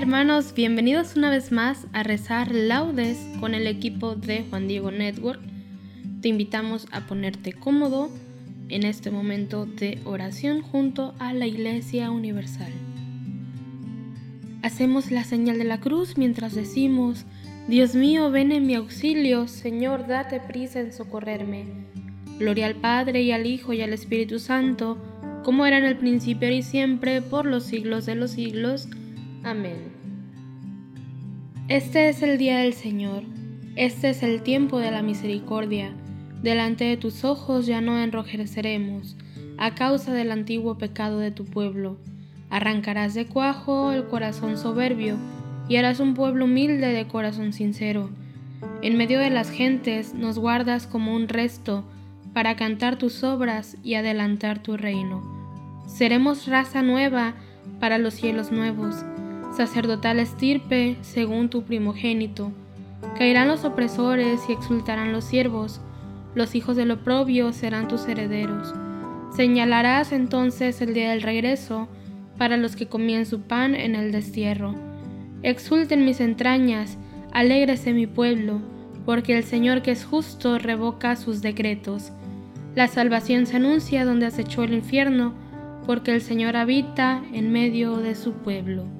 Hermanos, bienvenidos una vez más a rezar laudes con el equipo de Juan Diego Network. Te invitamos a ponerte cómodo en este momento de oración junto a la Iglesia Universal. Hacemos la señal de la cruz mientras decimos, Dios mío, ven en mi auxilio, Señor, date prisa en socorrerme. Gloria al Padre y al Hijo y al Espíritu Santo, como era en el principio y siempre, por los siglos de los siglos. Amén. Este es el día del Señor, este es el tiempo de la misericordia. Delante de tus ojos ya no enrojeceremos, a causa del antiguo pecado de tu pueblo. Arrancarás de cuajo el corazón soberbio, y harás un pueblo humilde de corazón sincero. En medio de las gentes nos guardas como un resto, para cantar tus obras y adelantar tu reino. Seremos raza nueva para los cielos nuevos sacerdotal estirpe según tu primogénito. Caerán los opresores y exultarán los siervos, los hijos del oprobio serán tus herederos. Señalarás entonces el día del regreso para los que comían su pan en el destierro. Exulten mis entrañas, alégrese mi pueblo, porque el Señor que es justo revoca sus decretos. La salvación se anuncia donde acechó el infierno, porque el Señor habita en medio de su pueblo.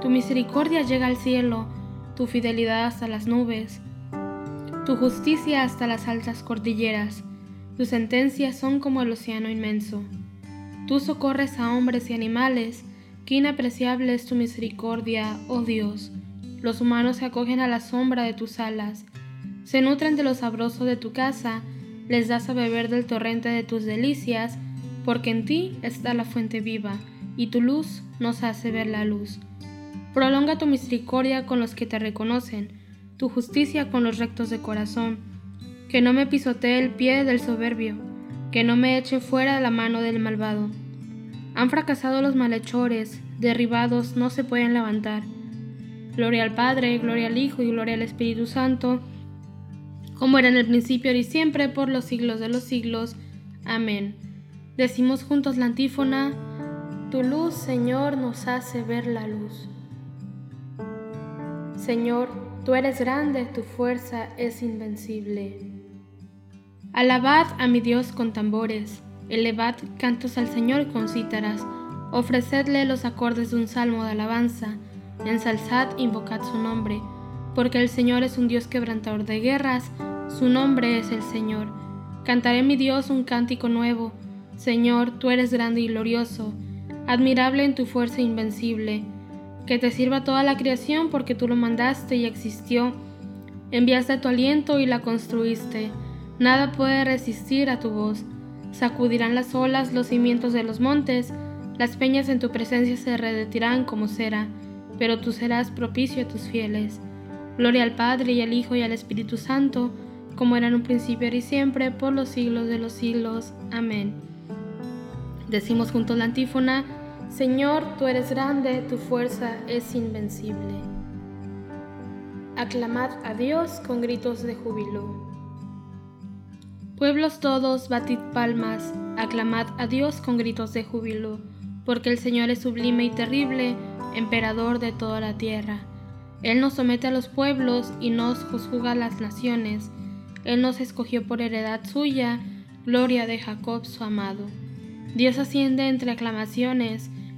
tu misericordia llega al cielo, tu fidelidad hasta las nubes, tu justicia hasta las altas cordilleras, tus sentencias son como el océano inmenso. Tú socorres a hombres y animales, qué inapreciable es tu misericordia, oh Dios. Los humanos se acogen a la sombra de tus alas, se nutren de lo sabroso de tu casa, les das a beber del torrente de tus delicias, porque en ti está la fuente viva, y tu luz nos hace ver la luz. Prolonga tu misericordia con los que te reconocen, tu justicia con los rectos de corazón. Que no me pisotee el pie del soberbio, que no me eche fuera la mano del malvado. Han fracasado los malhechores, derribados no se pueden levantar. Gloria al Padre, gloria al Hijo y gloria al Espíritu Santo, como era en el principio y siempre, por los siglos de los siglos. Amén. Decimos juntos la antífona, Tu luz, Señor, nos hace ver la luz. Señor, tú eres grande, tu fuerza es invencible. Alabad a mi Dios con tambores, elevad cantos al Señor con cítaras, ofrecedle los acordes de un salmo de alabanza, ensalzad, invocad su nombre, porque el Señor es un Dios quebrantador de guerras, su nombre es el Señor. Cantaré mi Dios un cántico nuevo, Señor, tú eres grande y glorioso, admirable en tu fuerza invencible Que te sirva toda la creación porque tú lo mandaste y existió. Enviaste tu aliento y la construiste. Nada puede resistir a tu voz. Sacudirán las olas los cimientos de los montes, las peñas en tu presencia se redetirán como cera, pero tú serás propicio a tus fieles. Gloria al Padre y al Hijo y al Espíritu Santo, como era en un principio y siempre, por los siglos de los siglos. Amén. Decimos juntos la antífona, Señor, tú eres grande, tu fuerza es invencible. Aclamad a Dios con gritos de júbilo. Pueblos todos, batid palmas, aclamad a Dios con gritos de júbilo, porque el Señor es sublime y terrible, emperador de toda la tierra. Él nos somete a los pueblos y nos juzga a las naciones. Él nos escogió por heredad suya, gloria de Jacob su amado. Dios asciende entre aclamaciones,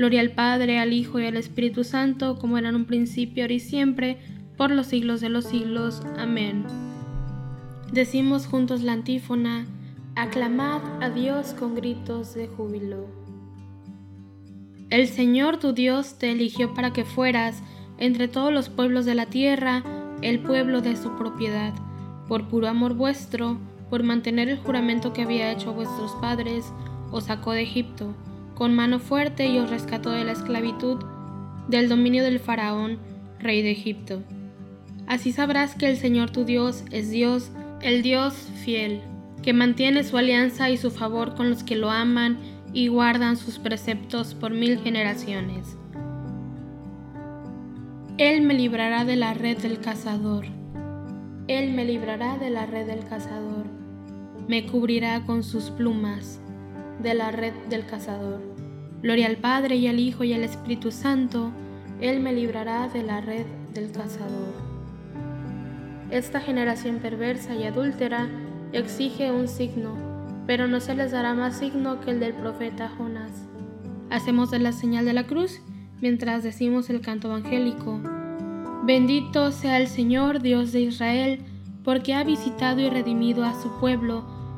Gloria al Padre, al Hijo y al Espíritu Santo, como era en un principio, ahora y siempre, por los siglos de los siglos. Amén. Decimos juntos la antífona, aclamad a Dios con gritos de júbilo. El Señor tu Dios te eligió para que fueras, entre todos los pueblos de la tierra, el pueblo de su propiedad, por puro amor vuestro, por mantener el juramento que había hecho a vuestros padres, os sacó de Egipto con mano fuerte y os rescató de la esclavitud, del dominio del faraón, rey de Egipto. Así sabrás que el Señor tu Dios es Dios, el Dios fiel, que mantiene su alianza y su favor con los que lo aman y guardan sus preceptos por mil generaciones. Él me librará de la red del cazador. Él me librará de la red del cazador. Me cubrirá con sus plumas de la red del cazador. Gloria al Padre y al Hijo y al Espíritu Santo, Él me librará de la red del cazador. Esta generación perversa y adúltera exige un signo, pero no se les dará más signo que el del profeta Jonás. Hacemos la señal de la cruz mientras decimos el canto evangélico. Bendito sea el Señor Dios de Israel, porque ha visitado y redimido a su pueblo,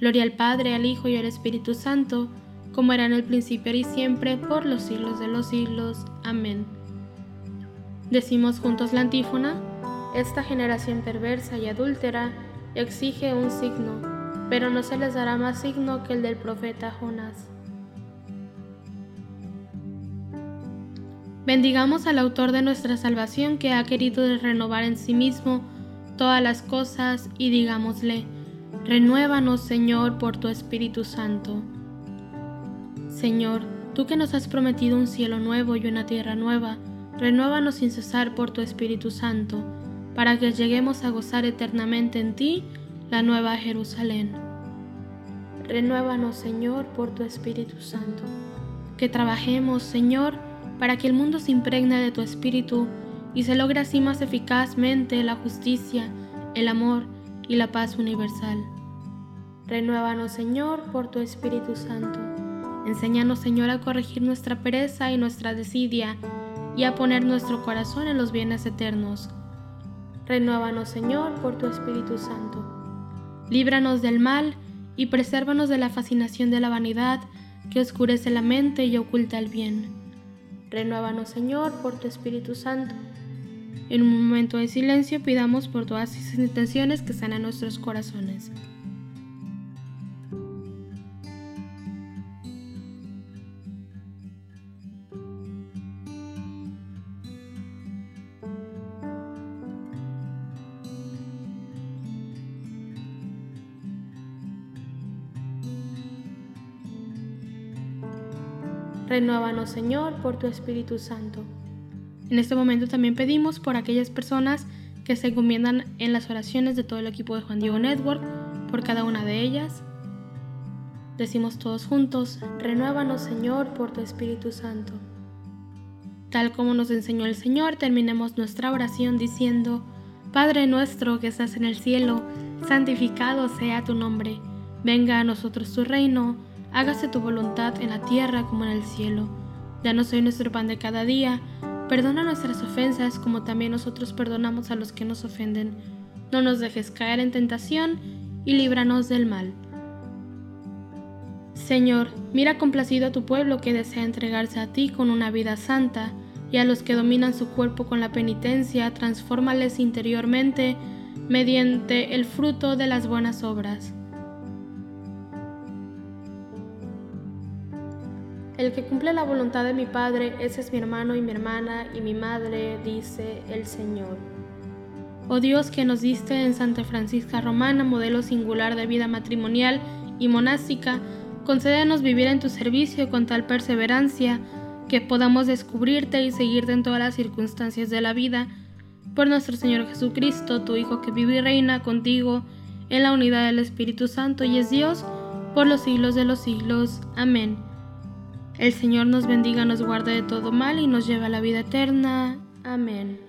Gloria al Padre, al Hijo y al Espíritu Santo, como era en el principio y siempre, por los siglos de los siglos. Amén. Decimos juntos la antífona, esta generación perversa y adúltera exige un signo, pero no se les dará más signo que el del profeta Jonás. Bendigamos al autor de nuestra salvación que ha querido renovar en sí mismo todas las cosas y digámosle, renuévanos Señor por tu Espíritu Santo. Señor, tú que nos has prometido un cielo nuevo y una tierra nueva, renuévanos sin cesar por tu Espíritu Santo, para que lleguemos a gozar eternamente en ti la nueva Jerusalén. Renuévanos, Señor, por tu Espíritu Santo. Que trabajemos, Señor, para que el mundo se impregne de tu espíritu y se logre así más eficazmente la justicia, el amor y la paz universal. Renuévanos, Señor, por tu Espíritu Santo. Enséñanos, Señor, a corregir nuestra pereza y nuestra desidia y a poner nuestro corazón en los bienes eternos. Renuévanos, Señor, por tu Espíritu Santo. líbranos del mal y presérvanos de la fascinación de la vanidad que oscurece la mente y oculta el bien. Renuévanos, Señor, por tu Espíritu Santo. En un momento de silencio pidamos por todas esas intenciones que están en nuestros corazones. Renuévanos, Señor, por tu Espíritu Santo. En este momento también pedimos por aquellas personas que se encomiendan en las oraciones de todo el equipo de Juan Diego Network, por cada una de ellas. Decimos todos juntos, renuévanos Señor por tu Espíritu Santo. Tal como nos enseñó el Señor, terminemos nuestra oración diciendo, Padre nuestro que estás en el cielo, santificado sea tu nombre, venga a nosotros tu reino hágase tu voluntad en la tierra como en el cielo. Danos hoy nuestro pan de cada día, perdona nuestras ofensas como también nosotros perdonamos a los que nos ofenden. No nos dejes caer en tentación y líbranos del mal. Señor, mira complacido a tu pueblo que desea entregarse a ti con una vida santa, y a los que dominan su cuerpo con la penitencia, transfórmales interiormente mediante el fruto de las buenas obras. El que cumple la voluntad de mi Padre, ese es mi hermano y mi hermana y mi madre, dice el Señor. Oh Dios que nos diste en Santa Francisca Romana, modelo singular de vida matrimonial y monástica, concédenos vivir en tu servicio con tal perseverancia que podamos descubrirte y seguirte en todas las circunstancias de la vida. Por nuestro Señor Jesucristo, tu Hijo que vive y reina contigo en la unidad del Espíritu Santo y es Dios por los siglos de los siglos. Amén. El Señor nos bendiga, nos guarde de todo mal y nos lleve a la vida eterna. Amén.